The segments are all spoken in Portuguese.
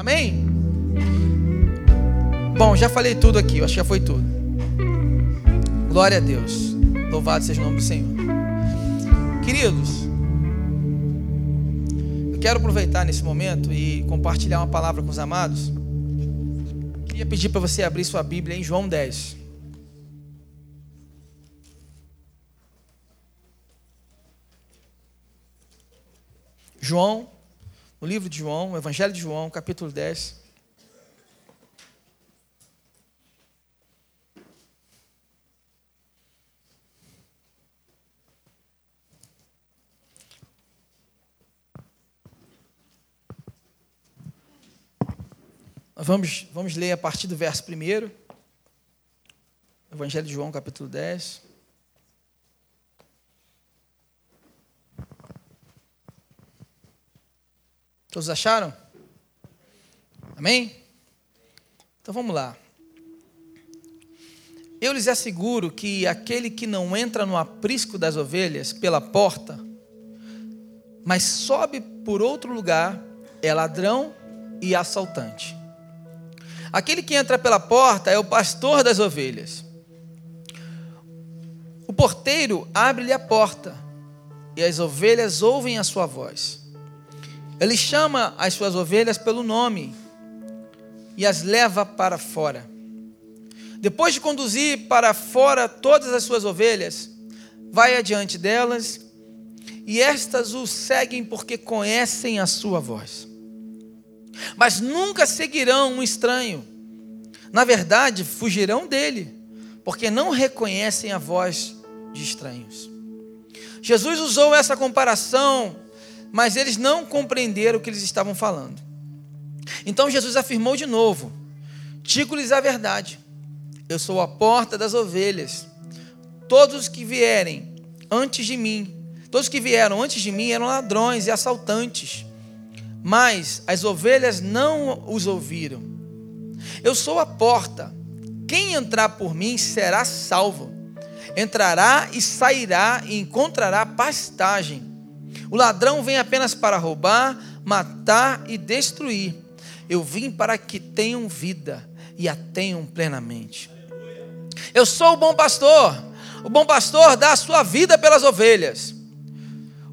Amém? Bom, já falei tudo aqui, eu acho que já foi tudo. Glória a Deus. Louvado seja o nome do Senhor. Queridos, eu quero aproveitar nesse momento e compartilhar uma palavra com os amados. Queria pedir para você abrir sua Bíblia em João 10. João, no livro de João, o Evangelho de João, capítulo 10. Vamos, vamos ler a partir do verso 1. Evangelho de João, capítulo 10. Todos acharam? Amém? Então vamos lá. Eu lhes asseguro que aquele que não entra no aprisco das ovelhas pela porta, mas sobe por outro lugar, é ladrão e assaltante. Aquele que entra pela porta é o pastor das ovelhas. O porteiro abre-lhe a porta, e as ovelhas ouvem a sua voz. Ele chama as suas ovelhas pelo nome e as leva para fora. Depois de conduzir para fora todas as suas ovelhas, vai adiante delas e estas o seguem porque conhecem a sua voz. Mas nunca seguirão um estranho. Na verdade, fugirão dele, porque não reconhecem a voz de estranhos. Jesus usou essa comparação mas eles não compreenderam o que eles estavam falando. Então Jesus afirmou de novo: Digo-lhes a verdade, eu sou a porta das ovelhas. Todos os que vierem antes de mim, todos que vieram antes de mim eram ladrões e assaltantes, mas as ovelhas não os ouviram. Eu sou a porta. Quem entrar por mim será salvo. Entrará e sairá e encontrará pastagem. O ladrão vem apenas para roubar, matar e destruir. Eu vim para que tenham vida e a tenham plenamente. Eu sou o bom pastor. O bom pastor dá a sua vida pelas ovelhas.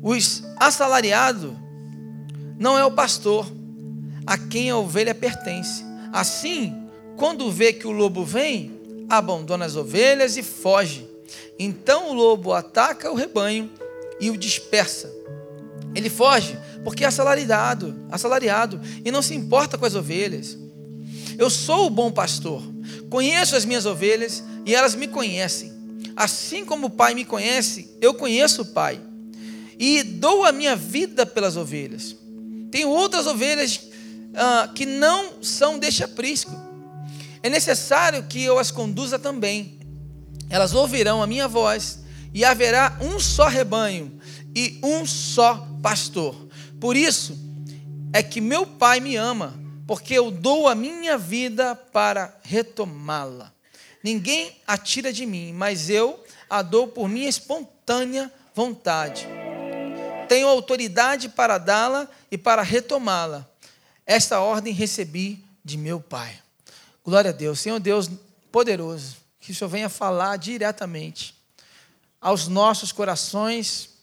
O assalariado não é o pastor a quem a ovelha pertence. Assim, quando vê que o lobo vem, abandona as ovelhas e foge. Então o lobo ataca o rebanho e o dispersa. Ele foge porque é assalariado, assalariado e não se importa com as ovelhas. Eu sou o bom pastor, conheço as minhas ovelhas e elas me conhecem. Assim como o Pai me conhece, eu conheço o Pai e dou a minha vida pelas ovelhas. Tenho outras ovelhas ah, que não são deste aprisco. É necessário que eu as conduza também. Elas ouvirão a minha voz e haverá um só rebanho e um só pastor. Por isso é que meu Pai me ama, porque eu dou a minha vida para retomá-la. Ninguém a tira de mim, mas eu a dou por minha espontânea vontade. Tenho autoridade para dá-la e para retomá-la. Esta ordem recebi de meu Pai. Glória a Deus. Senhor Deus poderoso, que o Senhor venha falar diretamente aos nossos corações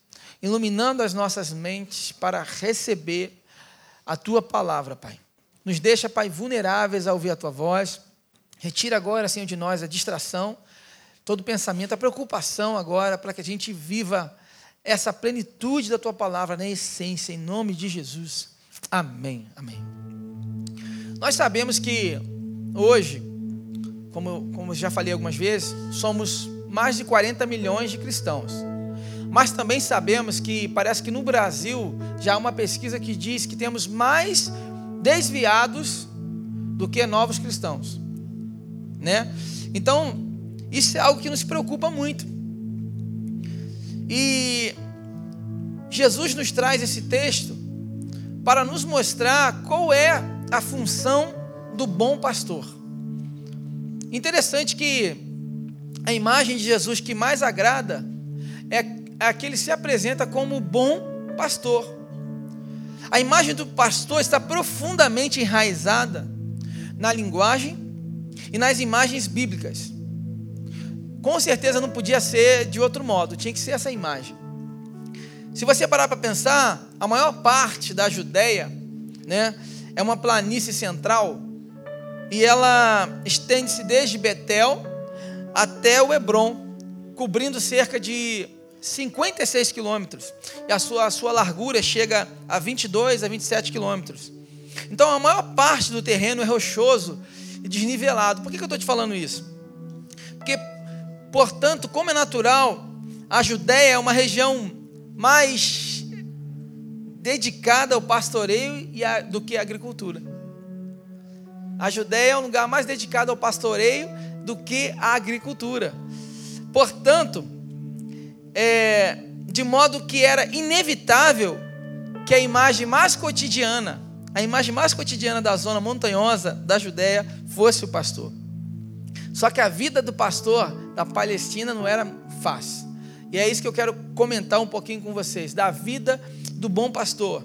iluminando as nossas mentes para receber a tua palavra, Pai. Nos deixa, Pai, vulneráveis a ouvir a tua voz. Retira agora, Senhor, de nós a distração, todo pensamento, a preocupação agora, para que a gente viva essa plenitude da tua palavra na essência, em nome de Jesus. Amém. Amém. Nós sabemos que hoje, como, como já falei algumas vezes, somos mais de 40 milhões de cristãos. Mas também sabemos que parece que no Brasil já há uma pesquisa que diz que temos mais desviados do que novos cristãos, né? Então, isso é algo que nos preocupa muito. E Jesus nos traz esse texto para nos mostrar qual é a função do bom pastor. Interessante que a imagem de Jesus que mais agrada é é que ele se apresenta como bom pastor. A imagem do pastor está profundamente enraizada na linguagem e nas imagens bíblicas. Com certeza não podia ser de outro modo, tinha que ser essa imagem. Se você parar para pensar, a maior parte da Judéia, né, é uma planície central e ela estende-se desde Betel até o Hebron, cobrindo cerca de 56 quilômetros. E a sua, a sua largura chega a 22 a 27 quilômetros. Então a maior parte do terreno é rochoso e desnivelado. Por que, que eu estou te falando isso? Porque, portanto, como é natural, a Judéia é uma região mais dedicada ao pastoreio do que à agricultura. A Judéia é um lugar mais dedicado ao pastoreio do que à agricultura. Portanto, é, de modo que era inevitável que a imagem mais cotidiana, a imagem mais cotidiana da zona montanhosa da Judéia fosse o pastor. Só que a vida do pastor da Palestina não era fácil. E é isso que eu quero comentar um pouquinho com vocês, da vida do bom pastor.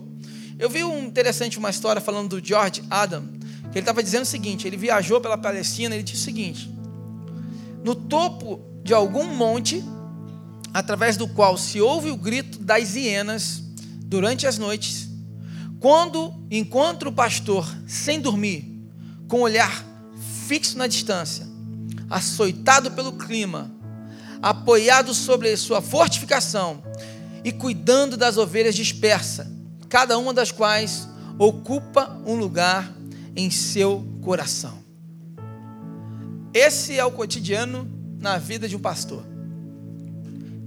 Eu vi um interessante uma história falando do George Adam, que ele estava dizendo o seguinte: ele viajou pela Palestina, ele disse o seguinte: no topo de algum monte através do qual se ouve o grito das hienas durante as noites, quando encontra o pastor sem dormir, com o olhar fixo na distância, açoitado pelo clima, apoiado sobre sua fortificação e cuidando das ovelhas dispersas, cada uma das quais ocupa um lugar em seu coração. Esse é o cotidiano na vida de um pastor.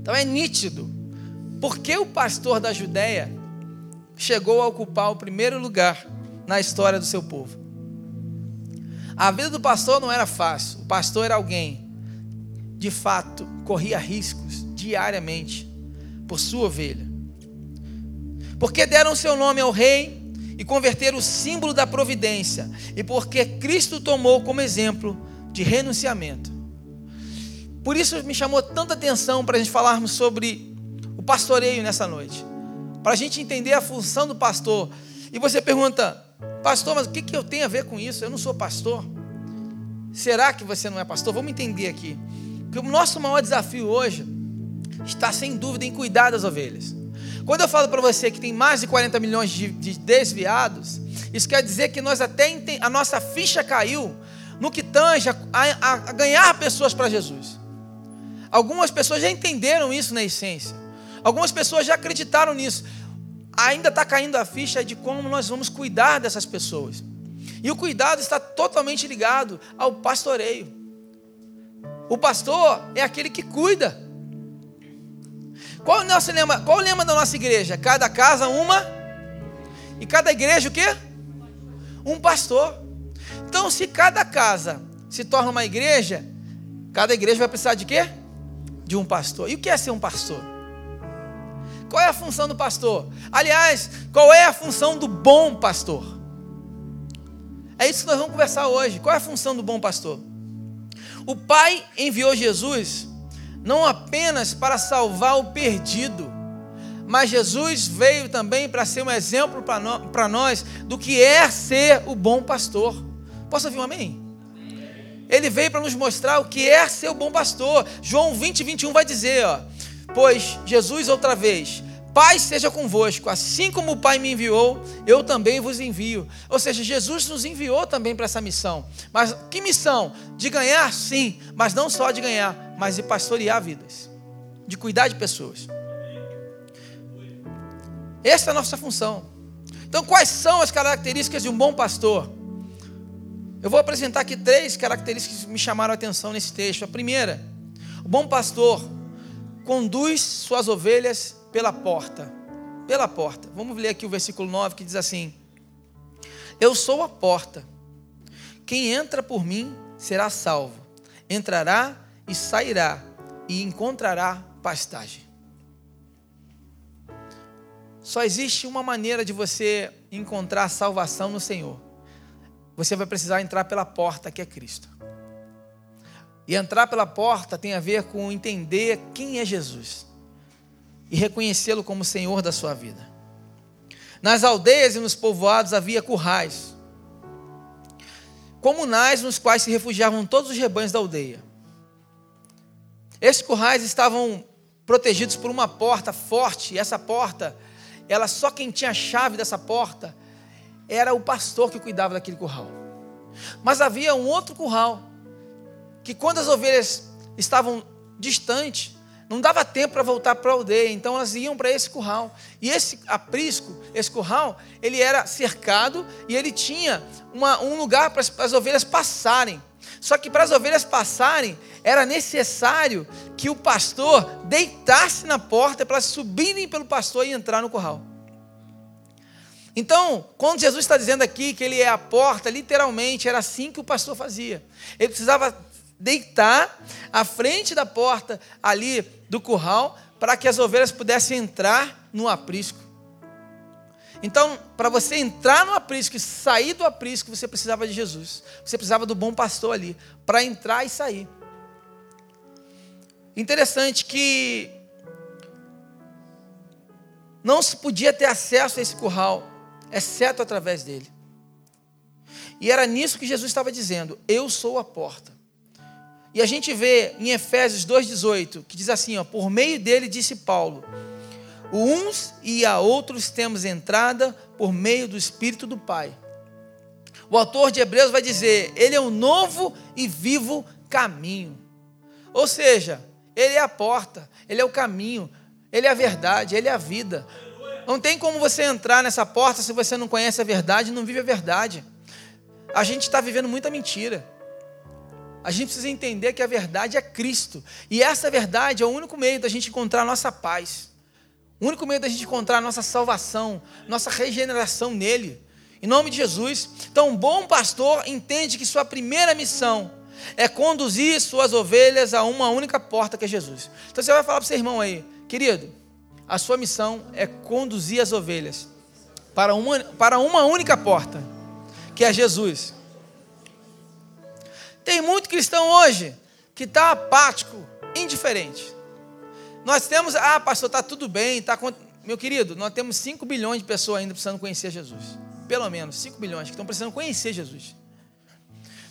Então é nítido. Porque o pastor da Judéia chegou a ocupar o primeiro lugar na história do seu povo. A vida do pastor não era fácil. O pastor era alguém, de fato, corria riscos diariamente por sua ovelha. Porque deram seu nome ao rei e converteram o símbolo da providência, e porque Cristo tomou como exemplo de renunciamento. Por isso me chamou tanta atenção para a gente falarmos sobre o pastoreio nessa noite. Para a gente entender a função do pastor. E você pergunta, pastor, mas o que, que eu tenho a ver com isso? Eu não sou pastor. Será que você não é pastor? Vamos entender aqui. Que o nosso maior desafio hoje está sem dúvida em cuidar das ovelhas. Quando eu falo para você que tem mais de 40 milhões de, de desviados, isso quer dizer que nós até a nossa ficha caiu no que tange a, a, a ganhar pessoas para Jesus. Algumas pessoas já entenderam isso na essência. Algumas pessoas já acreditaram nisso. Ainda está caindo a ficha de como nós vamos cuidar dessas pessoas. E o cuidado está totalmente ligado ao pastoreio. O pastor é aquele que cuida. Qual é o nosso lema? Qual o lema da nossa igreja? Cada casa uma e cada igreja o quê? Um pastor. Então, se cada casa se torna uma igreja, cada igreja vai precisar de quê? De um pastor. E o que é ser um pastor? Qual é a função do pastor? Aliás, qual é a função do bom pastor? É isso que nós vamos conversar hoje. Qual é a função do bom pastor? O Pai enviou Jesus não apenas para salvar o perdido, mas Jesus veio também para ser um exemplo para nós do que é ser o bom pastor. Posso ouvir um amém? Ele veio para nos mostrar o que é ser o bom pastor. João 20, 21 vai dizer: ó, Pois Jesus, outra vez, Pai seja convosco, assim como o Pai me enviou, eu também vos envio. Ou seja, Jesus nos enviou também para essa missão. Mas que missão? De ganhar, sim, mas não só de ganhar, mas de pastorear vidas, de cuidar de pessoas. Essa é a nossa função. Então, quais são as características de um bom pastor? Eu vou apresentar aqui três características que me chamaram a atenção nesse texto. A primeira, o bom pastor conduz suas ovelhas pela porta. Pela porta. Vamos ler aqui o versículo 9 que diz assim: Eu sou a porta. Quem entra por mim será salvo. Entrará e sairá e encontrará pastagem. Só existe uma maneira de você encontrar salvação no Senhor você vai precisar entrar pela porta que é Cristo. E entrar pela porta tem a ver com entender quem é Jesus e reconhecê-lo como Senhor da sua vida. Nas aldeias e nos povoados havia currais, comunais nos quais se refugiavam todos os rebanhos da aldeia. Esses currais estavam protegidos por uma porta forte, e essa porta, ela só quem tinha a chave dessa porta era o pastor que cuidava daquele curral. Mas havia um outro curral que quando as ovelhas estavam distantes, não dava tempo para voltar para a aldeia, então elas iam para esse curral. E esse aprisco, esse curral, ele era cercado e ele tinha uma, um lugar para as, para as ovelhas passarem. Só que para as ovelhas passarem, era necessário que o pastor deitasse na porta para elas subirem pelo pastor e entrar no curral. Então, quando Jesus está dizendo aqui que ele é a porta, literalmente era assim que o pastor fazia. Ele precisava deitar à frente da porta ali do curral para que as ovelhas pudessem entrar no aprisco. Então, para você entrar no aprisco e sair do aprisco, você precisava de Jesus. Você precisava do bom pastor ali para entrar e sair. Interessante que não se podia ter acesso a esse curral, exceto através dele. E era nisso que Jesus estava dizendo: Eu sou a porta. E a gente vê em Efésios 2,18, que diz assim: ó, Por meio dele, disse Paulo, uns e a outros temos entrada por meio do Espírito do Pai. O autor de Hebreus vai dizer: Ele é o novo e vivo caminho. Ou seja, Ele é a porta, Ele é o caminho, Ele é a verdade, Ele é a vida. Não tem como você entrar nessa porta se você não conhece a verdade e não vive a verdade. A gente está vivendo muita mentira. A gente precisa entender que a verdade é Cristo. E essa verdade é o único meio da gente encontrar a nossa paz. O único meio da gente encontrar a nossa salvação, nossa regeneração nele. Em nome de Jesus. Então, um bom pastor entende que sua primeira missão é conduzir suas ovelhas a uma única porta que é Jesus. Então você vai falar para o seu irmão aí, querido, a sua missão é conduzir as ovelhas para uma, para uma única porta, que é Jesus. Tem muito cristão hoje que está apático, indiferente. Nós temos, ah, pastor, está tudo bem, está meu querido, nós temos 5 bilhões de pessoas ainda precisando conhecer Jesus. Pelo menos 5 bilhões que estão precisando conhecer Jesus.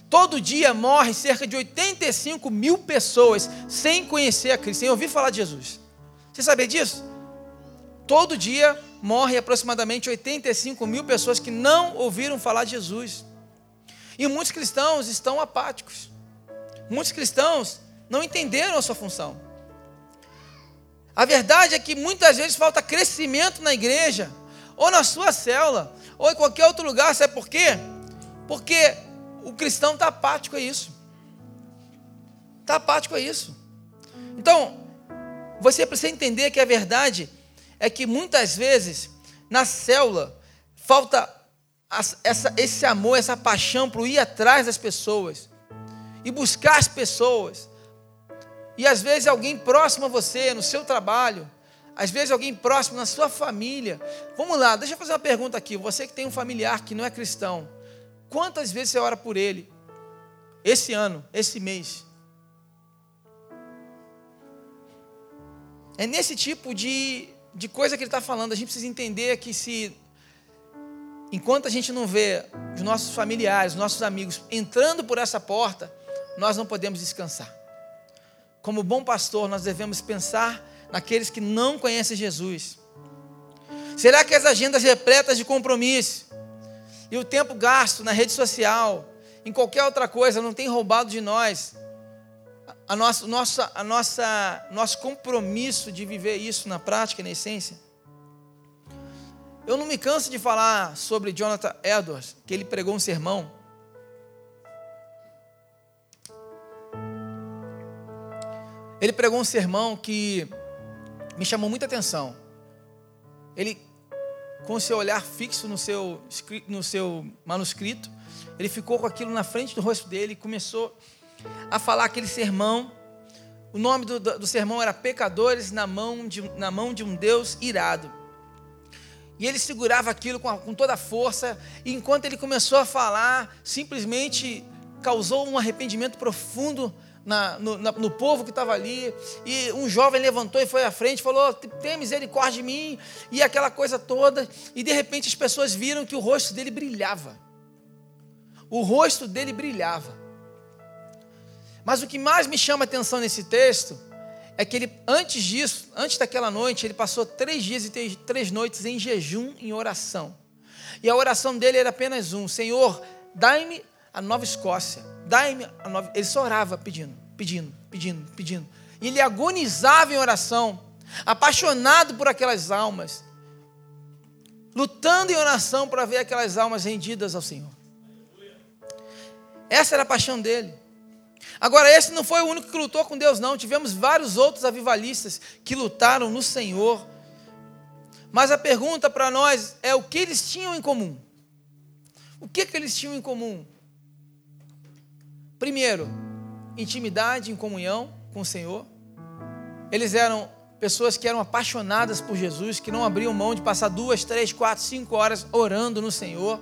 Todo dia morre cerca de 85 mil pessoas sem conhecer a Cristo, sem ouvir falar de Jesus. Você sabia disso? Todo dia morre aproximadamente 85 mil pessoas que não ouviram falar de Jesus. E muitos cristãos estão apáticos. Muitos cristãos não entenderam a sua função. A verdade é que muitas vezes falta crescimento na igreja, ou na sua célula, ou em qualquer outro lugar. Sabe por quê? Porque o cristão está apático a isso. Está apático a isso. Então, você precisa entender que a verdade é que muitas vezes na célula falta essa, esse amor, essa paixão para ir atrás das pessoas e buscar as pessoas. E às vezes alguém próximo a você, no seu trabalho, às vezes alguém próximo na sua família. Vamos lá, deixa eu fazer uma pergunta aqui. Você que tem um familiar que não é cristão, quantas vezes você ora por ele? Esse ano, esse mês? É nesse tipo de, de coisa que ele está falando. A gente precisa entender que se enquanto a gente não vê os nossos familiares, os nossos amigos entrando por essa porta, nós não podemos descansar. Como bom pastor, nós devemos pensar naqueles que não conhecem Jesus. Será que as agendas repletas de compromisso e o tempo gasto na rede social, em qualquer outra coisa, não tem roubado de nós a nossa, nossa, a nossa, nosso compromisso de viver isso na prática, na essência? Eu não me canso de falar sobre Jonathan Edwards, que ele pregou um sermão. Ele pregou um sermão que me chamou muita atenção. Ele, com seu olhar fixo no seu, no seu manuscrito, ele ficou com aquilo na frente do rosto dele e começou a falar aquele sermão. O nome do, do sermão era Pecadores na mão, de, na mão de um Deus irado. E ele segurava aquilo com, a, com toda a força, e enquanto ele começou a falar, simplesmente causou um arrependimento profundo na, no, na, no, povo que estava ali, e um jovem levantou e foi à frente, falou: tem misericórdia de mim, e aquela coisa toda, e de repente as pessoas viram que o rosto dele brilhava. O rosto dele brilhava. Mas o que mais me chama a atenção nesse texto é que ele, antes disso, antes daquela noite, ele passou três dias e três, noites em jejum, em oração. E a oração dele era apenas um: Senhor, dai-me a Nova Escócia. Dai-me a Nova. Ele só orava pedindo, pedindo, pedindo, pedindo. E ele agonizava em oração, apaixonado por aquelas almas, lutando em oração para ver aquelas almas rendidas ao Senhor. Essa era a paixão dele. Agora, esse não foi o único que lutou com Deus, não. Tivemos vários outros avivalistas que lutaram no Senhor. Mas a pergunta para nós é o que eles tinham em comum? O que, que eles tinham em comum? Primeiro, intimidade em comunhão com o Senhor. Eles eram pessoas que eram apaixonadas por Jesus, que não abriam mão de passar duas, três, quatro, cinco horas orando no Senhor.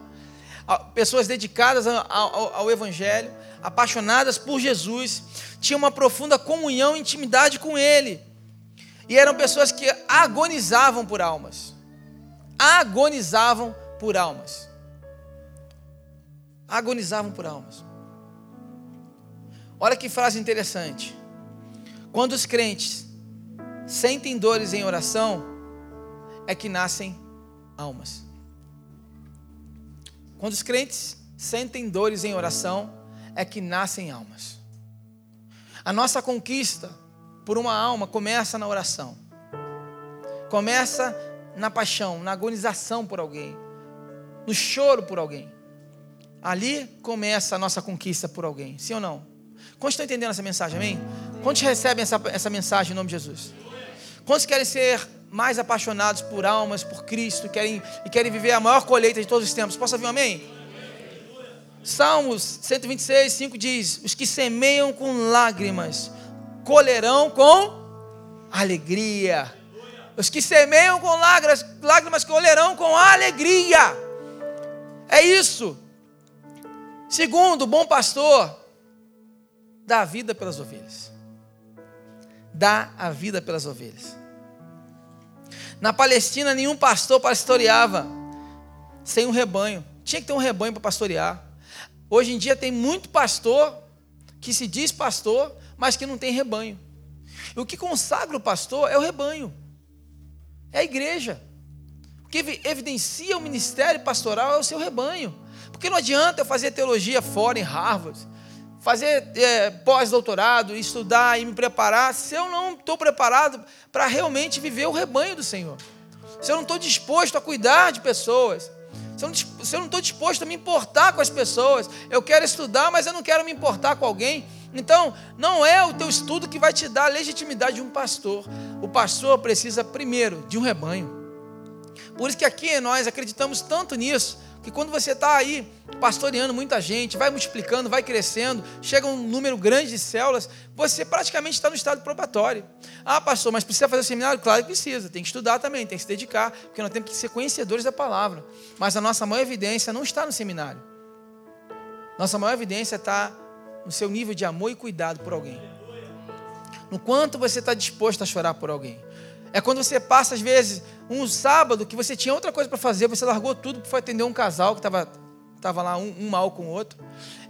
Pessoas dedicadas ao, ao Evangelho, apaixonadas por Jesus, tinham uma profunda comunhão e intimidade com Ele. E eram pessoas que agonizavam por almas. Agonizavam por almas. Agonizavam por almas. Olha que frase interessante. Quando os crentes sentem dores em oração, é que nascem almas. Quando os crentes sentem dores em oração, é que nascem almas. A nossa conquista por uma alma começa na oração. Começa na paixão, na agonização por alguém, no choro por alguém. Ali começa a nossa conquista por alguém, sim ou não? Quantos estão entendendo essa mensagem, amém? Quantos recebem essa, essa mensagem em nome de Jesus? Quantos querem ser mais apaixonados por almas, por Cristo, querem, e querem viver a maior colheita de todos os tempos? Posso ouvir um amém? Salmos 126, 5 diz: Os que semeiam com lágrimas, colherão com alegria. Os que semeiam com lágrimas, lágrimas colherão com alegria. É isso. Segundo, bom pastor dá a vida pelas ovelhas. Dá a vida pelas ovelhas. Na Palestina, nenhum pastor pastoreava sem um rebanho. Tinha que ter um rebanho para pastorear. Hoje em dia tem muito pastor que se diz pastor, mas que não tem rebanho. E o que consagra o pastor é o rebanho, é a igreja. O que evidencia o ministério pastoral é o seu rebanho. Porque não adianta eu fazer teologia fora em Harvard, fazer é, pós-doutorado, estudar e me preparar, se eu não estou preparado para realmente viver o rebanho do Senhor. Se eu não estou disposto a cuidar de pessoas, se eu, não, estou disposto a me importar com as pessoas, eu quero estudar, mas eu não quero me importar com alguém. Então, não é o teu estudo que vai te dar a legitimidade de um pastor. O pastor precisa primeiro de um rebanho. Por isso que aqui nós acreditamos tanto nisso que quando você está aí pastoreando muita gente, vai multiplicando, vai crescendo, chega um número grande de células, você praticamente está no estado probatório. Ah, pastor, mas precisa fazer seminário? Claro que precisa, tem que estudar também, tem que se dedicar, porque nós temos que ser conhecedores da palavra. Mas a nossa maior evidência não está no seminário. Nossa maior evidência está no seu nível de amor e cuidado por alguém. No quanto você está disposto a chorar por alguém. É quando você passa, às vezes, um sábado que você tinha outra coisa para fazer, você largou tudo para atender um casal que estava tava lá um, um, mal com o outro.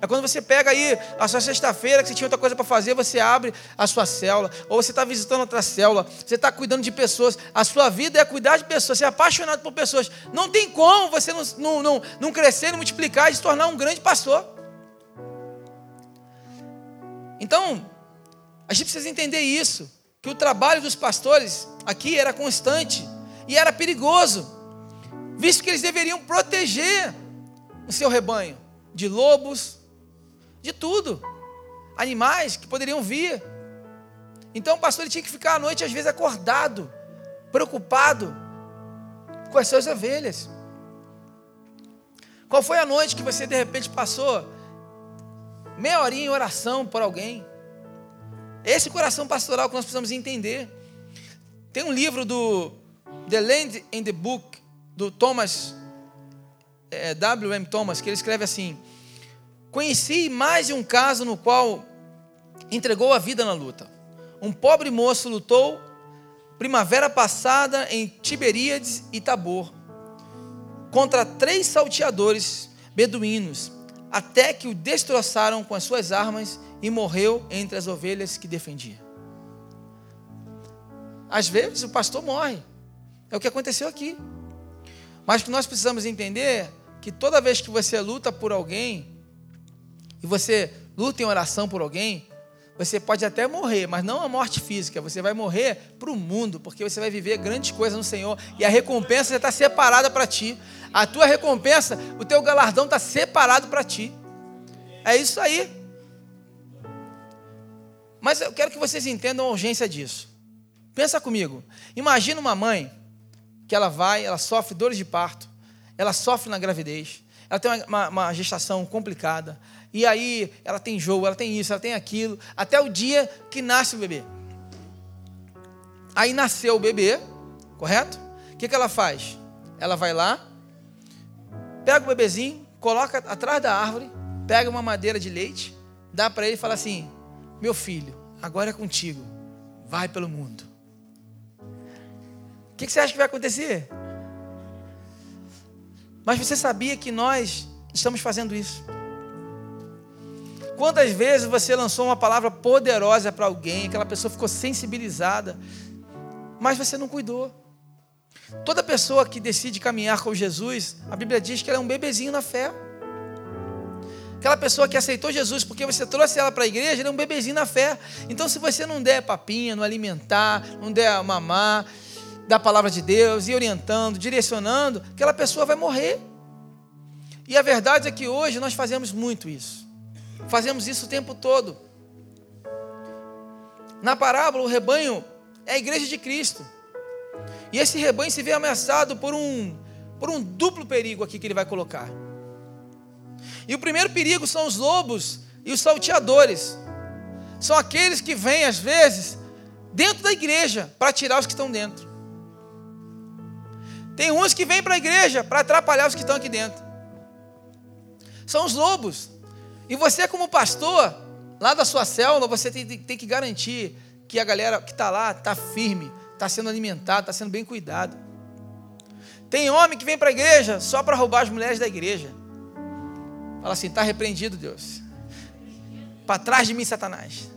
É quando você pega aí a sua sexta-feira, que você tinha outra coisa para fazer, você abre a sua célula, ou você está visitando outra célula, você está cuidando de pessoas. A sua vida é cuidar de pessoas, você é apaixonado por pessoas. Não tem como você não, não, não, não crescer, não multiplicar e se tornar um grande pastor. Então, a gente precisa entender isso que o trabalho dos pastores aqui era constante e era perigoso, visto que eles deveriam proteger o seu rebanho de lobos, de tudo, animais que poderiam vir. Então o pastor tinha que ficar à noite, às vezes, acordado, preocupado com as suas ovelhas. Qual foi a noite que você de repente passou meia horinha em oração por alguém? Esse coração pastoral que nós precisamos entender. Tem um livro do The Land and the Book, do Thomas, é, W.M. Thomas, que ele escreve assim: Conheci mais de um caso no qual entregou a vida na luta. Um pobre moço lutou primavera passada em Tiberíades e Tabor contra três salteadores beduínos, até que o destroçaram com as suas armas e morreu entre as ovelhas que defendia. Às vezes o pastor morre. É o que aconteceu aqui. Mas que nós precisamos entender que toda vez que você luta por alguém, e você luta em oração por alguém, você pode até morrer, mas não a morte física. Você vai morrer para o mundo, porque você vai viver grandes coisas no Senhor. E a recompensa já está separada para ti. A tua recompensa, o teu galardão está separado para ti. É isso aí. Mas eu quero que vocês entendam a urgência disso. Pensa comigo. Imagina uma mãe que ela vai, ela sofre dores de parto, ela sofre na gravidez, ela tem uma, uma, gestação complicada, e aí ela tem jogo, ela tem isso, ela tem aquilo, até o dia que nasce o bebê. Aí nasceu o bebê, correto? O que, que ela faz? Ela vai lá, pega o bebezinho, coloca atrás da árvore, pega uma madeira de leite, dá para ele e fala assim: Meu filho, agora é contigo, vai pelo mundo que, que você acha que vai acontecer? Mas você sabia que nós estamos fazendo isso? Quantas vezes você lançou uma palavra poderosa para alguém, aquela pessoa ficou sensibilizada, mas você não cuidou? Toda pessoa que decide caminhar com Jesus, a Bíblia diz que ela é um bebezinho na fé. Aquela pessoa que aceitou Jesus porque você trouxe ela para a igreja, ela é um bebezinho na fé. Então, se você não der papinha, não alimentar, não der mamar, da palavra de Deus, e orientando, direcionando, aquela pessoa vai morrer. E a verdade é que hoje nós fazemos muito isso. Fazemos isso o tempo todo. Na parábola, o rebanho é a igreja de Cristo. E esse rebanho se vê ameaçado por um, por um duplo perigo aqui que ele vai colocar. E o primeiro perigo são os lobos e os salteadores. São aqueles que vêm, às vezes, dentro da igreja para tirar os que estão dentro. Tem uns que vêm para a igreja para atrapalhar os que estão aqui dentro. São os lobos. E você, como pastor, lá da sua célula, você tem, tem que garantir que a galera que está lá está firme, está sendo alimentado, está sendo bem cuidado. Tem homem que vem para a igreja só para roubar as mulheres da igreja. Fala assim: está repreendido, Deus. Para trás de mim, Satanás.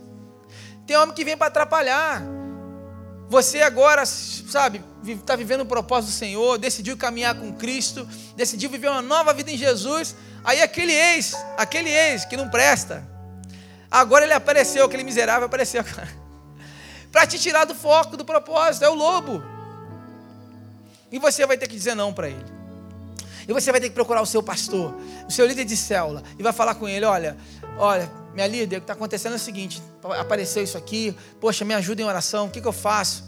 Tem homem que vem para atrapalhar. Você agora, sabe, está vivendo o propósito do Senhor, decidiu caminhar com Cristo, decidiu viver uma nova vida em Jesus. Aí aquele ex, aquele ex que não presta, agora ele apareceu, aquele miserável apareceu para te tirar do foco, do propósito, é o lobo. E você vai ter que dizer não para ele. E você vai ter que procurar o seu pastor, o seu líder de célula, e vai falar com ele: olha, olha, minha líder, o que está acontecendo é o seguinte: apareceu isso aqui, poxa, me ajuda em oração, o que, que eu faço?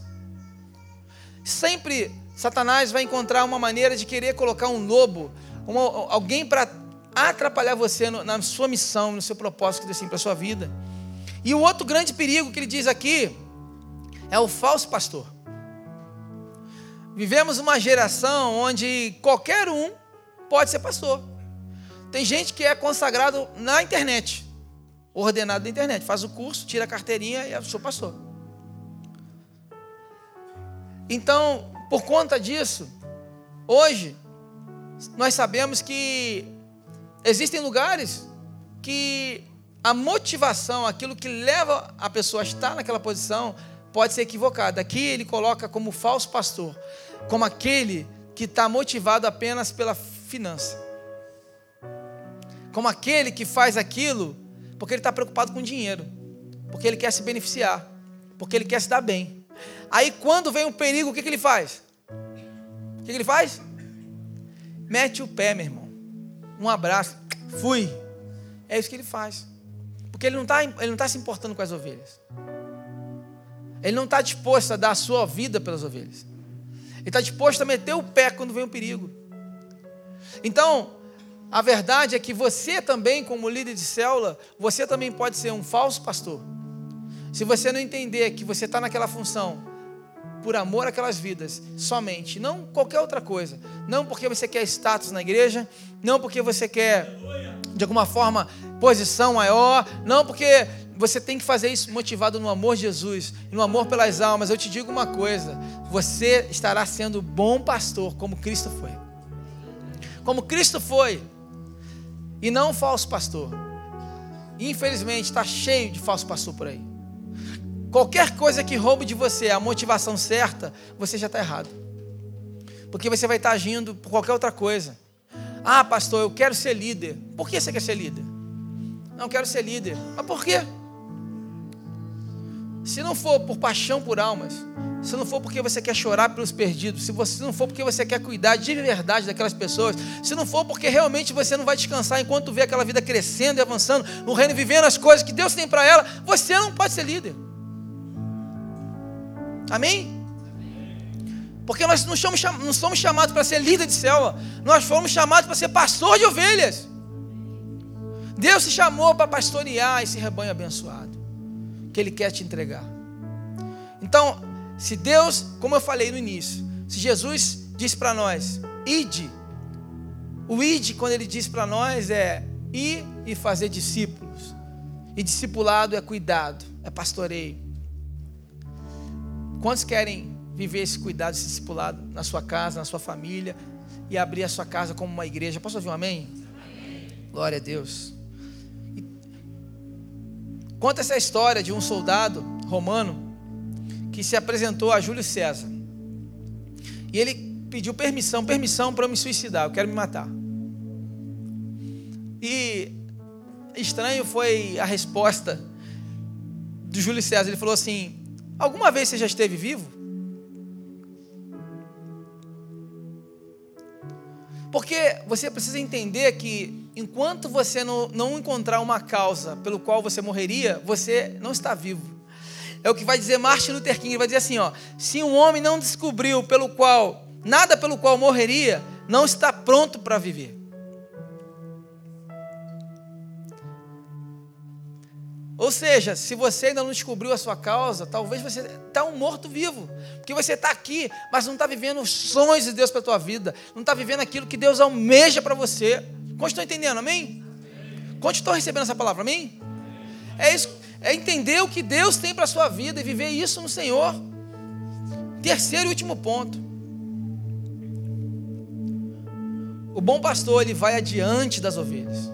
Sempre Satanás vai encontrar uma maneira de querer colocar um lobo, uma, alguém para atrapalhar você no, na sua missão, no seu propósito que Deus tem para a sua vida. E o outro grande perigo que ele diz aqui é o falso pastor. Vivemos uma geração onde qualquer um pode ser pastor. Tem gente que é consagrado na internet ordenado da internet. Faz o curso, tira a carteirinha e eu sou pastor. Então, por conta disso, hoje, nós sabemos que existem lugares que a motivação, aquilo que leva a pessoa a estar naquela posição, pode ser equivocada. Aqui ele coloca como falso pastor, como aquele que está motivado apenas pela finança, como aquele que faz aquilo porque ele está preocupado com dinheiro. Porque ele quer se beneficiar. Porque ele quer se dar bem. Aí quando vem um perigo, o que, que ele faz? O que, que ele faz? Mete o pé, meu irmão. Um abraço. Fui. É isso que ele faz. Porque ele não está tá se importando com as ovelhas. Ele não está disposto a dar a sua vida pelas ovelhas. Ele está disposto a meter o pé quando vem um perigo. Então, a verdade é que você também, como líder de célula, você também pode ser um falso pastor. Se você não entender que você está naquela função por amor àquelas vidas, somente, não qualquer outra coisa. Não porque você quer status na igreja, não porque você quer de alguma forma, posição maior. Não, porque você tem que fazer isso motivado no amor de Jesus, no amor pelas almas. Eu te digo uma coisa: você estará sendo bom pastor, como Cristo foi. Como Cristo foi, e não falso pastor. Infelizmente, está cheio de falso pastor por aí. Qualquer coisa que roube de você a motivação certa, você já está errado. Porque você vai estar tá agindo por qualquer outra coisa. Ah, pastor, eu quero ser líder. Por que você quer ser líder? Não quero ser líder. Mas por quê? Se não for por paixão por almas, se não for porque você quer chorar pelos perdidos, se, você, se não for porque você quer cuidar de verdade daquelas pessoas, se não for porque realmente você não vai descansar enquanto vê aquela vida crescendo e avançando no reino, vivendo as coisas que Deus tem para ela, você não pode ser líder. Amém? Porque nós não somos, não somos chamados para ser líder de célula, nós fomos chamados para ser pastor de ovelhas. Deus se chamou para pastorear esse rebanho abençoado, que Ele quer te entregar. Se Deus, como eu falei no início, se Jesus disse para nós, ide, o ide, quando Ele diz para nós, é ir e fazer discípulos. E discipulado é cuidado, é pastoreio. Quantos querem viver esse cuidado, esse discipulado na sua casa, na sua família e abrir a sua casa como uma igreja. Posso ouvir um amém? amém. Glória a Deus. E conta essa história de um soldado romano que se apresentou a Júlio César. E ele pediu permissão, permissão para eu me suicidar, eu quero me matar. E estranho foi a resposta do Júlio César. Ele falou assim: Alguma vez você já esteve vivo? Porque você precisa entender que enquanto você não, não encontrar uma causa pelo qual você morreria, você não está vivo. É o que vai dizer Martin Luther King, ele vai dizer assim, ó, se um homem não descobriu pelo qual, nada pelo qual morreria, não está pronto para viver. Ou seja, se você ainda não descobriu a sua causa, talvez você está um morto-vivo. Porque você está aqui, mas não está vivendo os sonhos de Deus para a tua vida. Não está vivendo aquilo que Deus almeja para você. Quantos estão entendendo? Amém? Quantos estão recebendo essa palavra? Amém? É isso. É entender o que Deus tem para a sua vida e viver isso no Senhor. Terceiro e último ponto. O bom pastor, ele vai adiante das ovelhas.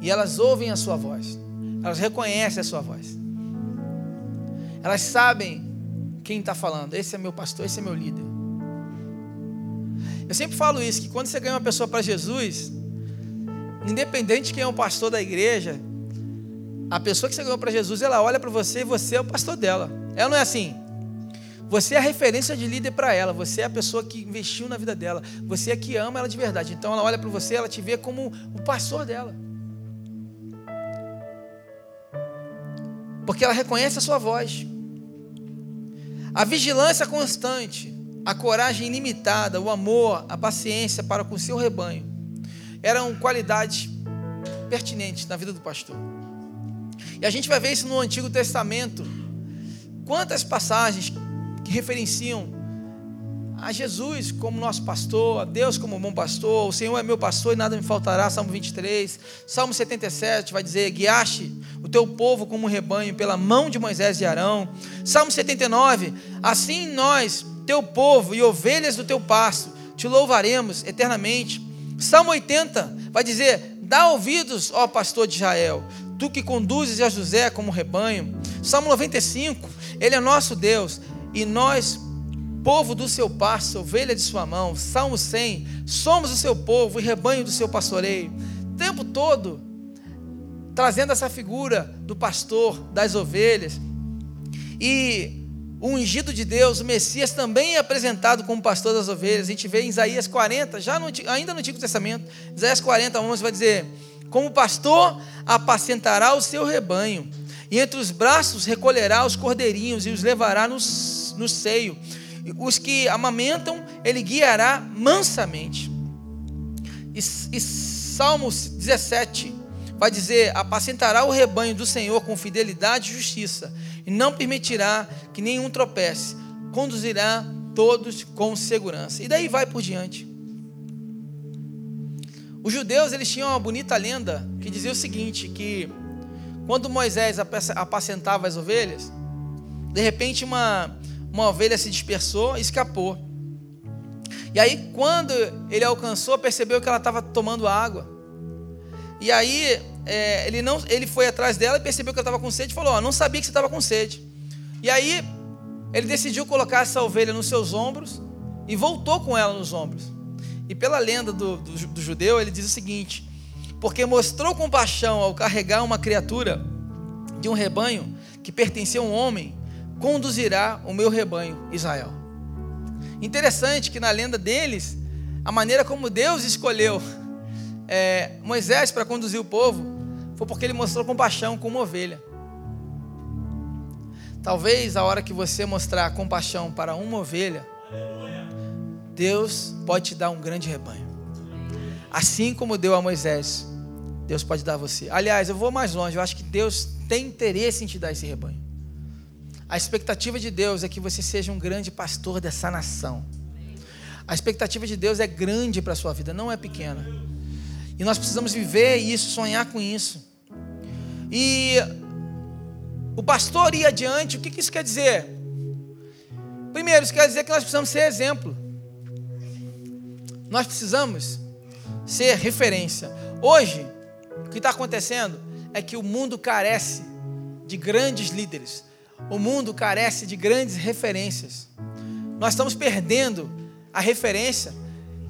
E elas ouvem a sua voz. Elas reconhecem a sua voz. Elas sabem quem está falando. Esse é meu pastor, esse é meu líder. Eu sempre falo isso, que quando você ganha uma pessoa para Jesus, independente de quem é o pastor da igreja, a pessoa que você ganhou para Jesus, ela olha para você e você é o pastor dela. Ela não é assim. Você é a referência de líder para ela. Você é a pessoa que investiu na vida dela. Você é que ama ela de verdade. Então ela olha para você, ela te vê como o pastor dela. porque ela reconhece a sua voz. A vigilância constante, a coragem ilimitada, o amor, a paciência para com o seu rebanho eram qualidades pertinentes na vida do pastor. E a gente vai ver isso no Antigo Testamento. Quantas passagens que referenciam a Jesus como nosso pastor, a Deus como bom pastor, o Senhor é meu pastor e nada me faltará, Salmo 23, Salmo 77 vai dizer, guiaste o teu povo como um rebanho pela mão de Moisés e Arão, Salmo 79, assim nós, teu povo e ovelhas do teu pasto, te louvaremos eternamente, Salmo 80 vai dizer, dá ouvidos, ó pastor de Israel, tu que conduzes a José como rebanho, Salmo 95, ele é nosso Deus, e nós povo do seu pasto, ovelha de sua mão. Salmo 100, somos o seu povo e rebanho do seu pastoreio. O tempo todo, trazendo essa figura do pastor, das ovelhas. E o ungido de Deus, o Messias, também é apresentado como pastor das ovelhas. A gente vê em Isaías 40, já no, ainda no Antigo Testamento, Isaías 40, 11 vai dizer: Como pastor apacentará o seu rebanho, e entre os braços recolherá os cordeirinhos e os levará no, no seio os que amamentam, ele guiará mansamente. E, e Salmos 17 vai dizer: apacentará o rebanho do Senhor com fidelidade e justiça, e não permitirá que nenhum tropece, conduzirá todos com segurança. E daí vai por diante. Os judeus eles tinham uma bonita lenda que dizia o seguinte, que quando Moisés apacentava as ovelhas, de repente uma, uma ovelha se dispersou e escapou. E aí quando ele alcançou, percebeu que ela estava tomando água. E aí é, ele, não, ele foi atrás dela e percebeu que ela estava com sede e falou, ó, não sabia que você estava com sede. E aí ele decidiu colocar essa ovelha nos seus ombros e voltou com ela nos ombros. E pela lenda do, do, do judeu, ele diz o seguinte: porque mostrou compaixão ao carregar uma criatura de um rebanho que pertencia a um homem, conduzirá o meu rebanho, Israel. Interessante que na lenda deles, a maneira como Deus escolheu é, Moisés para conduzir o povo foi porque ele mostrou compaixão com uma ovelha. Talvez a hora que você mostrar compaixão para uma ovelha, Deus pode te dar um grande rebanho. Assim como deu a Moisés, Deus pode dar a você. Aliás, eu vou mais longe, eu acho que Deus tem interesse em te dar esse rebanho. A expectativa de Deus é que você seja um grande pastor dessa nação. A expectativa de Deus é grande para a sua vida, não é pequena. E nós precisamos viver isso, sonhar com isso. E o pastor ir adiante, o que isso quer dizer? Primeiro, isso quer dizer que nós precisamos ser exemplo. Nós precisamos ser referência. Hoje, o que está acontecendo é que o mundo carece de grandes líderes. O mundo carece de grandes referências. Nós estamos perdendo a referência.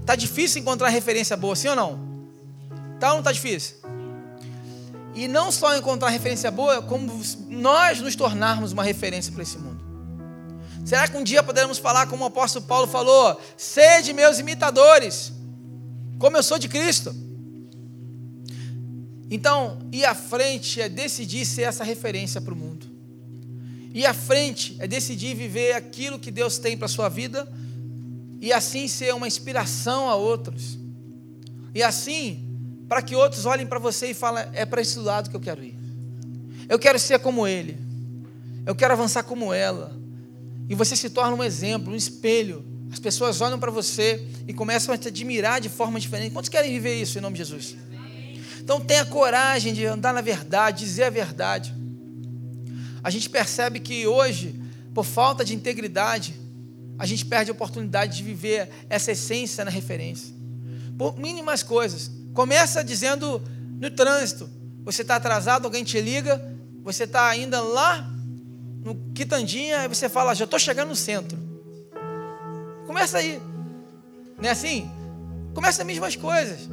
Está difícil encontrar referência boa, sim ou não? Tá ou não está difícil? E não só encontrar referência boa, como nós nos tornarmos uma referência para esse mundo. Será que um dia poderemos falar como o apóstolo Paulo falou: sede meus imitadores, como eu sou de Cristo? Então, ir à frente é decidir ser essa referência para o mundo. Ir à frente é decidir viver aquilo que Deus tem para a sua vida e assim ser uma inspiração a outros. E assim para que outros olhem para você e falem: é para esse lado que eu quero ir. Eu quero ser como ele. Eu quero avançar como ela. E você se torna um exemplo, um espelho. As pessoas olham para você e começam a te admirar de forma diferente. Quantos querem viver isso em nome de Jesus? Então tenha coragem de andar na verdade, dizer a verdade. A gente percebe que hoje, por falta de integridade, a gente perde a oportunidade de viver essa essência na referência. Por mínimas coisas. Começa dizendo no trânsito: você está atrasado, alguém te liga, você está ainda lá no Quitandinha, aí você fala: já estou chegando no centro. Começa aí, não é assim? Começa as mesmas coisas.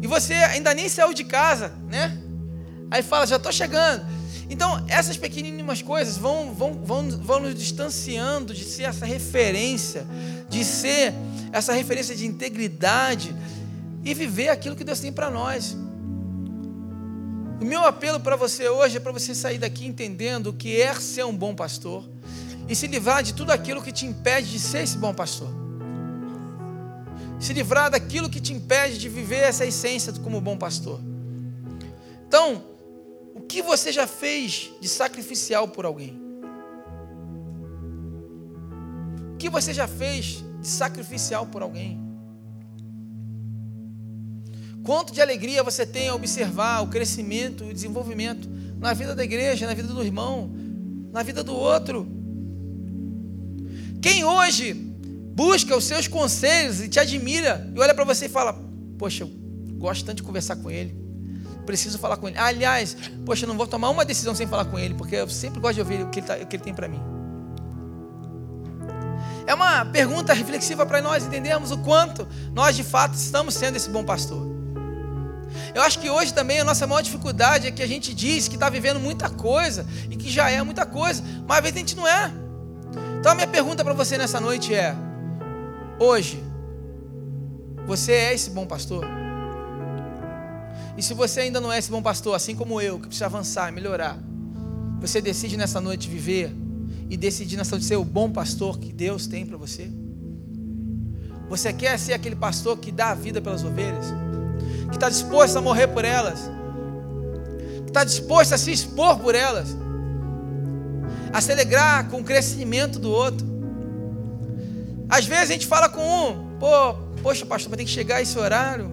E você ainda nem saiu de casa, né? Aí fala: já estou chegando. Então, essas pequeninas coisas vão, vão, vão, vão nos distanciando de ser essa referência, de ser essa referência de integridade, e viver aquilo que Deus tem para nós. O meu apelo para você hoje é para você sair daqui entendendo o que é ser um bom pastor e se livrar de tudo aquilo que te impede de ser esse bom pastor. Se livrar daquilo que te impede de viver essa essência como bom pastor. Então, o que você já fez de sacrificial por alguém? O que você já fez de sacrificial por alguém? Quanto de alegria você tem a observar o crescimento e o desenvolvimento na vida da igreja, na vida do irmão, na vida do outro. Quem hoje busca os seus conselhos e te admira e olha para você e fala: Poxa, eu gosto tanto de conversar com ele, preciso falar com ele. Aliás, poxa, eu não vou tomar uma decisão sem falar com ele, porque eu sempre gosto de ouvir o que ele, tá, o que ele tem para mim. É uma pergunta reflexiva para nós entendermos o quanto nós de fato estamos sendo esse bom pastor. Eu acho que hoje também a nossa maior dificuldade é que a gente diz que está vivendo muita coisa e que já é muita coisa, mas às vezes a gente não é. Então a minha pergunta para você nessa noite é: hoje, você é esse bom pastor? E se você ainda não é esse bom pastor, assim como eu, que precisa avançar, melhorar, você decide nessa noite viver e decidir nessa noite ser o bom pastor que Deus tem para você? Você quer ser aquele pastor que dá a vida pelas ovelhas? Que está disposto a morrer por elas, que está disposto a se expor por elas, a se alegrar com o crescimento do outro. Às vezes a gente fala com um, pô, poxa, pastor, vai ter que chegar esse horário.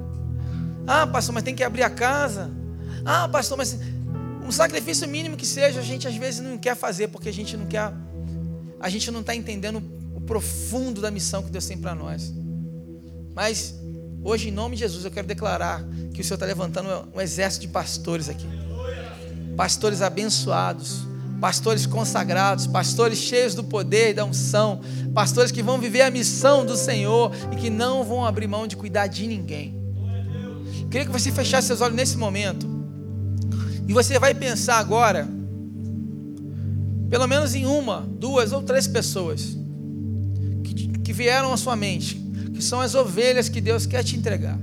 Ah, pastor, mas tem que abrir a casa. Ah, pastor, mas um sacrifício mínimo que seja, a gente às vezes não quer fazer porque a gente não quer, a gente não está entendendo o profundo da missão que Deus tem para nós. Mas hoje, em nome de Jesus, eu quero declarar que o Senhor está levantando um exército de pastores aqui, pastores abençoados, pastores consagrados, pastores cheios do poder e da unção, pastores que vão viver a missão do Senhor e que não vão abrir mão de cuidar de ninguém. Queria que você fechasse seus olhos nesse momento. E você vai pensar agora, pelo menos em uma, duas ou três pessoas que, que vieram à sua mente, são as ovelhas que Deus quer te entregar.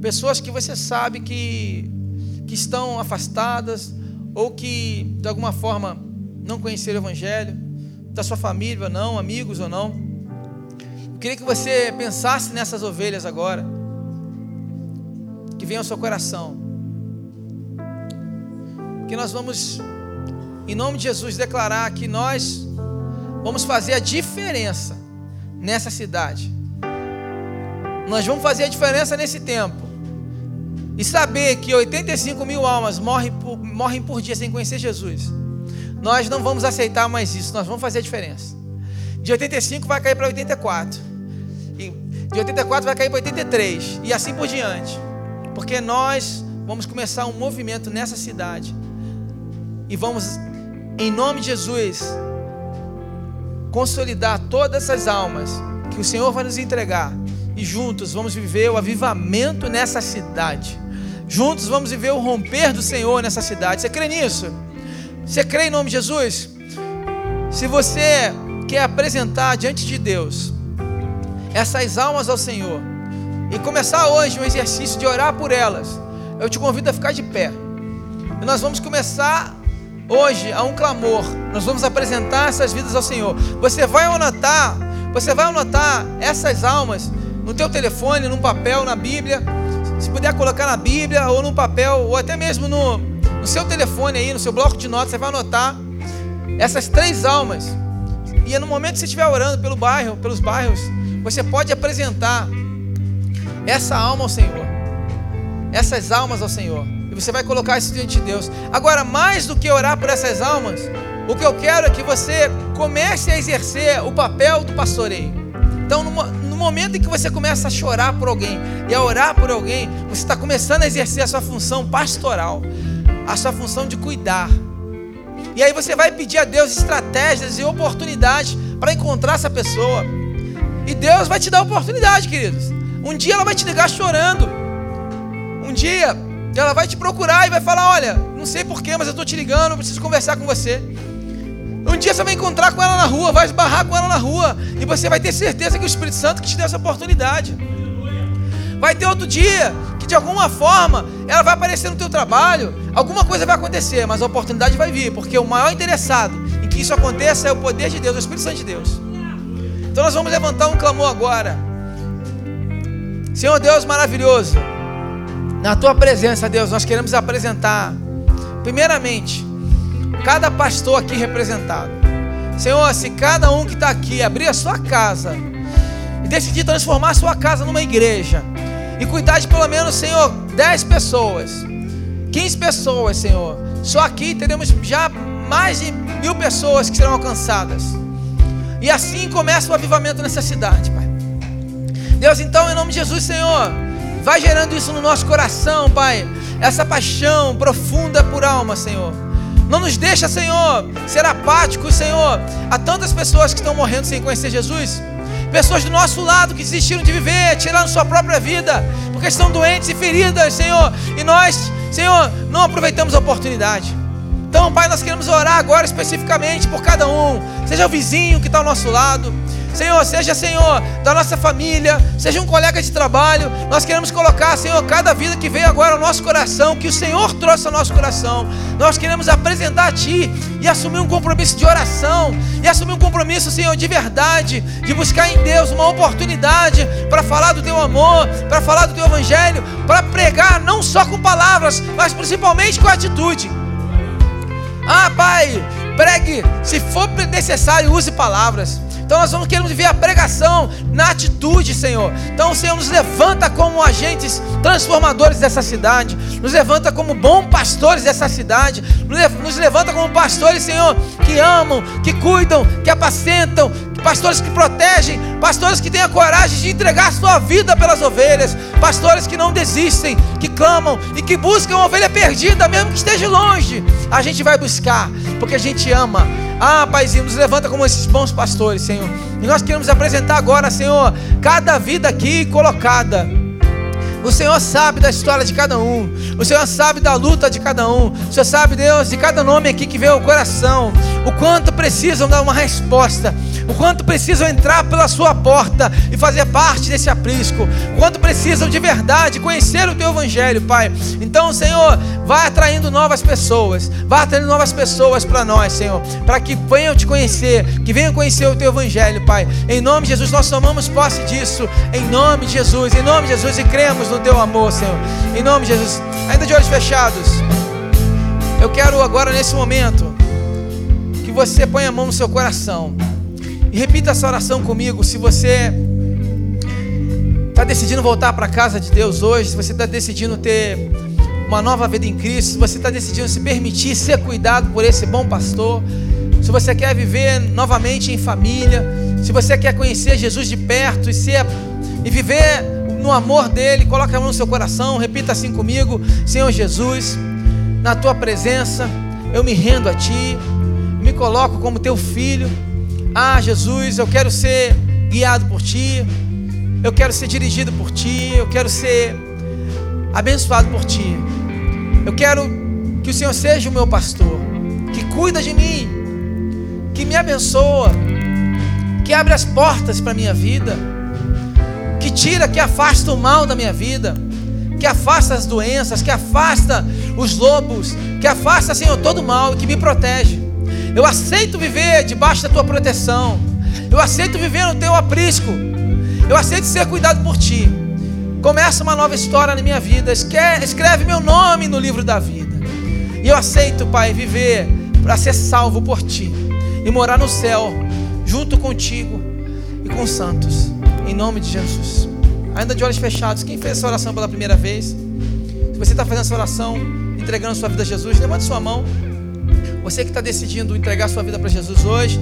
Pessoas que você sabe que, que estão afastadas ou que de alguma forma não conheceram o Evangelho, da sua família ou não, amigos ou não. Eu queria que você pensasse nessas ovelhas agora, que venham ao seu coração que nós vamos, em nome de Jesus, declarar que nós vamos fazer a diferença nessa cidade. Nós vamos fazer a diferença nesse tempo. E saber que 85 mil almas morrem por, morrem por dia sem conhecer Jesus. Nós não vamos aceitar mais isso, nós vamos fazer a diferença. De 85 vai cair para 84. E de 84 vai cair para 83. E assim por diante. Porque nós vamos começar um movimento nessa cidade e vamos, em nome de Jesus, consolidar todas essas almas que o Senhor vai nos entregar. E juntos vamos viver o avivamento nessa cidade. Juntos vamos viver o romper do Senhor nessa cidade. Você crê nisso? Você crê em nome de Jesus? Se você quer apresentar diante de Deus essas almas ao Senhor e começar hoje um exercício de orar por elas, eu te convido a ficar de pé. E nós vamos começar Hoje há um clamor. Nós vamos apresentar essas vidas ao Senhor. Você vai anotar, você vai anotar essas almas no teu telefone, num papel, na Bíblia. Se puder colocar na Bíblia ou num papel, ou até mesmo no, no seu telefone aí, no seu bloco de notas, você vai anotar essas três almas. E no momento que você estiver orando pelo bairro, pelos bairros, você pode apresentar essa alma ao Senhor. Essas almas ao Senhor. Você vai colocar isso diante de Deus. Agora, mais do que orar por essas almas, o que eu quero é que você comece a exercer o papel do pastoreio. Então, no momento em que você começa a chorar por alguém e a orar por alguém, você está começando a exercer a sua função pastoral, a sua função de cuidar. E aí você vai pedir a Deus estratégias e oportunidades para encontrar essa pessoa. E Deus vai te dar oportunidade, queridos. Um dia ela vai te ligar chorando. Um dia ela vai te procurar e vai falar: Olha, não sei porquê, mas eu estou te ligando, preciso conversar com você. Um dia você vai encontrar com ela na rua, vai esbarrar com ela na rua, e você vai ter certeza que o Espírito Santo que te deu essa oportunidade. Vai ter outro dia que de alguma forma ela vai aparecer no teu trabalho, alguma coisa vai acontecer, mas a oportunidade vai vir, porque o maior interessado em que isso aconteça é o poder de Deus, o Espírito Santo de Deus. Então nós vamos levantar um clamor agora. Senhor Deus maravilhoso, na tua presença, Deus, nós queremos apresentar, primeiramente, cada pastor aqui representado. Senhor, se cada um que está aqui abrir a sua casa e decidir transformar a sua casa numa igreja e cuidar de pelo menos, Senhor, 10 pessoas, 15 pessoas, Senhor, só aqui teremos já mais de mil pessoas que serão alcançadas. E assim começa o avivamento nessa cidade, Pai. Deus, então, em nome de Jesus, Senhor. Vai gerando isso no nosso coração, Pai. Essa paixão profunda por alma, Senhor. Não nos deixa, Senhor, ser apáticos, Senhor, a tantas pessoas que estão morrendo sem conhecer Jesus. Pessoas do nosso lado que desistiram de viver, tiraram sua própria vida, porque estão doentes e feridas, Senhor. E nós, Senhor, não aproveitamos a oportunidade. Então, Pai, nós queremos orar agora especificamente por cada um. Seja o vizinho que está ao nosso lado, Senhor, seja, Senhor, da nossa família, seja um colega de trabalho, nós queremos colocar, Senhor, cada vida que veio agora ao nosso coração, que o Senhor trouxe ao nosso coração, nós queremos apresentar a Ti e assumir um compromisso de oração, e assumir um compromisso, Senhor, de verdade, de buscar em Deus uma oportunidade para falar do Teu amor, para falar do Teu Evangelho, para pregar não só com palavras, mas principalmente com atitude. Ah, Pai, pregue, se for necessário, use palavras Então nós vamos queremos ver a pregação na atitude, Senhor. Então, Senhor, nos levanta como agentes transformadores dessa cidade, nos levanta como bons pastores dessa cidade, nos levanta como pastores, Senhor, que amam, que cuidam, que apacentam, pastores que protegem, pastores que têm a coragem de entregar sua vida pelas ovelhas, pastores que não desistem, que clamam e que buscam a ovelha perdida, mesmo que esteja longe. A gente vai buscar, porque a gente ama. Ah, Paizinho, nos levanta como esses bons pastores, Senhor. E nós queremos apresentar agora, Senhor, cada vida aqui colocada o Senhor sabe da história de cada um. O Senhor sabe da luta de cada um. O Senhor sabe, Deus, de cada nome aqui que veio ao coração. O quanto precisam dar uma resposta. O quanto precisam entrar pela sua porta e fazer parte desse aprisco. O quanto precisam de verdade conhecer o teu evangelho, Pai. Então, Senhor, vai atraindo novas pessoas. Vai atraindo novas pessoas para nós, Senhor. Para que venham te conhecer. Que venham conhecer o teu evangelho, Pai. Em nome de Jesus, nós tomamos posse disso. Em nome de Jesus. Em nome de Jesus e cremos no teu amor, Senhor. Em nome de Jesus. Ainda de olhos fechados. Eu quero agora, nesse momento, você ponha a mão no seu coração. E repita essa oração comigo. Se você está decidindo voltar para a casa de Deus hoje, se você está decidindo ter uma nova vida em Cristo, se você está decidindo se permitir ser cuidado por esse bom pastor, se você quer viver novamente em família, se você quer conhecer Jesus de perto e ser e viver no amor dele, coloque a mão no seu coração, repita assim comigo: Senhor Jesus, na tua presença, eu me rendo a ti, coloco como teu filho. Ah, Jesus, eu quero ser guiado por ti, eu quero ser dirigido por ti, eu quero ser abençoado por ti. Eu quero que o Senhor seja o meu pastor, que cuida de mim, que me abençoa, que abre as portas para a minha vida que tira, que afasta o mal da minha vida, que afasta as doenças, que afasta os lobos, que afasta, Senhor, todo o mal e que me protege. Eu aceito viver debaixo da tua proteção. Eu aceito viver no teu aprisco. Eu aceito ser cuidado por ti. Começa uma nova história na minha vida. Escreve meu nome no livro da vida. E eu aceito, Pai, viver para ser salvo por ti e morar no céu junto contigo e com os santos. Em nome de Jesus. Ainda de olhos fechados, quem fez essa oração pela primeira vez? Se você está fazendo essa oração, entregando sua vida a Jesus, levante sua mão. Você que está decidindo entregar sua vida para Jesus hoje,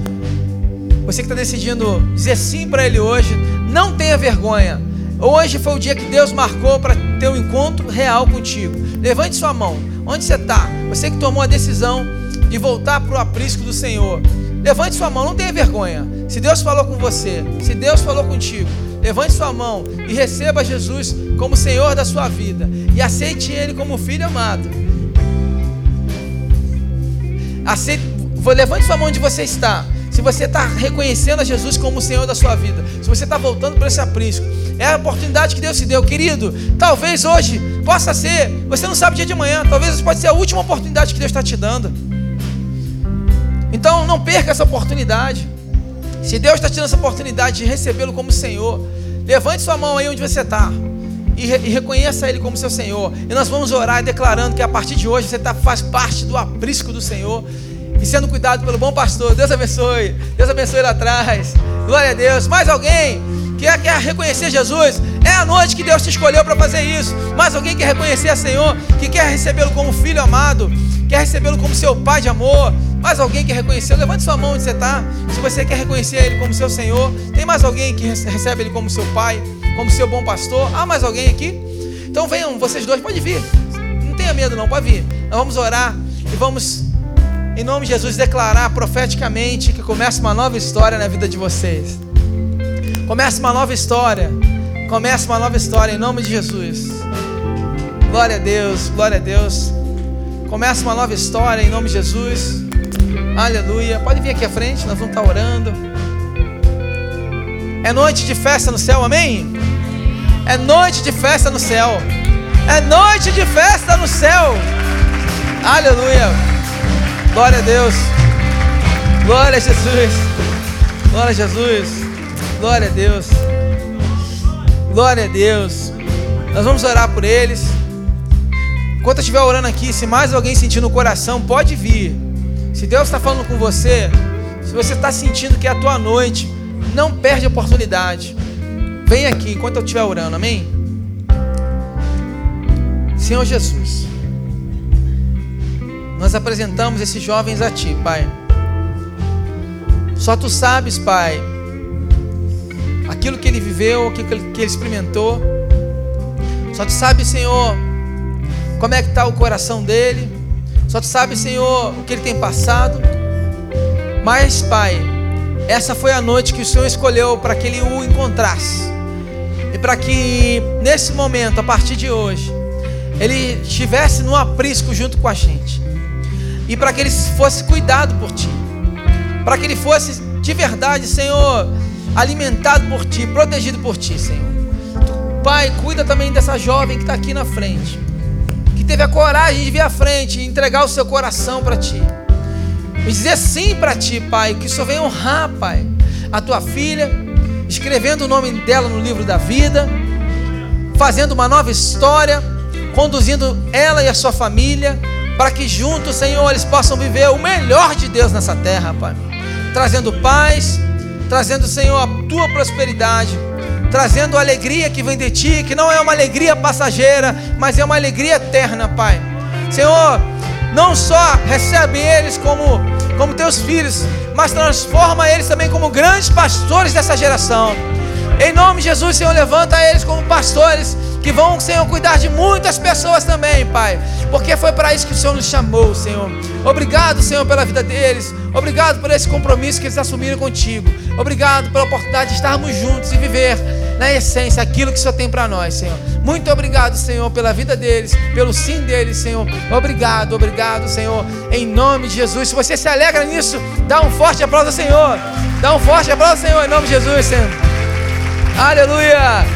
você que está decidindo dizer sim para Ele hoje, não tenha vergonha. Hoje foi o dia que Deus marcou para ter um encontro real contigo. Levante sua mão. Onde você está? Você que tomou a decisão de voltar para o aprisco do Senhor. Levante sua mão, não tenha vergonha. Se Deus falou com você, se Deus falou contigo, levante sua mão e receba Jesus como Senhor da sua vida e aceite Ele como filho amado. Aceite, levante sua mão onde você está. Se você está reconhecendo a Jesus como o Senhor da sua vida, se você está voltando para esse aprisco, é a oportunidade que Deus te deu, querido. Talvez hoje possa ser, você não sabe o dia de amanhã, talvez pode ser a última oportunidade que Deus está te dando. Então não perca essa oportunidade. Se Deus está te dando essa oportunidade de recebê-lo como Senhor, levante sua mão aí onde você está e, re e, reconheça Ele como seu Senhor. E nós vamos orar declarando que a partir de hoje você tá, faz parte do aprisco do Senhor e sendo cuidado pelo bom pastor. Deus abençoe. Deus abençoe lá atrás. Glória a Deus. Mais alguém que quer reconhecer Jesus? É a noite que Deus te escolheu para fazer isso. Mais alguém que quer reconhecer a Senhor, que quer recebê-lo como filho amado, quer recebê-lo como seu pai de amor, mais alguém que reconheceu? Levante sua mão onde você está. Se você quer reconhecer Ele como seu Senhor. Tem mais alguém que recebe Ele como seu Pai, como seu bom pastor? Há mais alguém aqui? Então venham, vocês dois, pode vir. Não tenha medo, não, pode vir. Nós vamos orar e vamos, em nome de Jesus, declarar profeticamente que começa uma nova história na vida de vocês. Começa uma nova história. Começa uma nova história em nome de Jesus. Glória a Deus, glória a Deus. Começa uma nova história em nome de Jesus. Aleluia. Pode vir aqui à frente, nós vamos estar orando. É noite de festa no céu, amém? É noite de festa no céu. É noite de festa no céu. Aleluia. Glória a Deus. Glória a Jesus. Glória a Jesus. Glória a Deus. Glória a Deus. Nós vamos orar por eles. Enquanto eu estiver orando aqui, se mais alguém sentir no coração, pode vir. Se Deus está falando com você, se você está sentindo que é a tua noite, não perde a oportunidade. Vem aqui enquanto eu estiver orando, amém? Senhor Jesus, nós apresentamos esses jovens a Ti, Pai. Só Tu sabes, Pai, aquilo que ele viveu, aquilo que ele experimentou. Só Tu sabes, Senhor, como é que está o coração dele. Só Tu sabes, Senhor, o que ele tem passado. Mas, Pai, essa foi a noite que o Senhor escolheu para que ele o encontrasse. E para que nesse momento, a partir de hoje, ele estivesse no aprisco junto com a gente. E para que ele fosse cuidado por ti. Para que ele fosse de verdade, Senhor, alimentado por ti, protegido por ti, Senhor. Pai, cuida também dessa jovem que está aqui na frente. Teve a coragem de vir à frente e entregar o seu coração para ti. E dizer sim para ti, Pai. Que o Senhor venha honrar, Pai, a tua filha, escrevendo o nome dela no livro da vida, fazendo uma nova história, conduzindo ela e a sua família, para que juntos, Senhor, eles possam viver o melhor de Deus nessa terra, Pai. Trazendo paz, trazendo, Senhor, a tua prosperidade, trazendo a alegria que vem de ti, que não é uma alegria passageira, mas é uma alegria eterna, Pai. Senhor, não só recebe eles como, como teus filhos, mas transforma eles também como grandes pastores dessa geração. Em nome de Jesus, Senhor, levanta eles como pastores que vão, Senhor, cuidar de muitas pessoas também, Pai, porque foi para isso que o Senhor nos chamou, Senhor. Obrigado, Senhor, pela vida deles. Obrigado por esse compromisso que eles assumiram contigo. Obrigado pela oportunidade de estarmos juntos e viver na essência aquilo que o Senhor tem para nós, Senhor. Muito obrigado, Senhor, pela vida deles, pelo sim deles, Senhor. Obrigado, obrigado, Senhor, em nome de Jesus. Se você se alegra nisso, dá um forte aplauso ao Senhor. Dá um forte aplauso ao Senhor, em nome de Jesus, Senhor. Aleluia!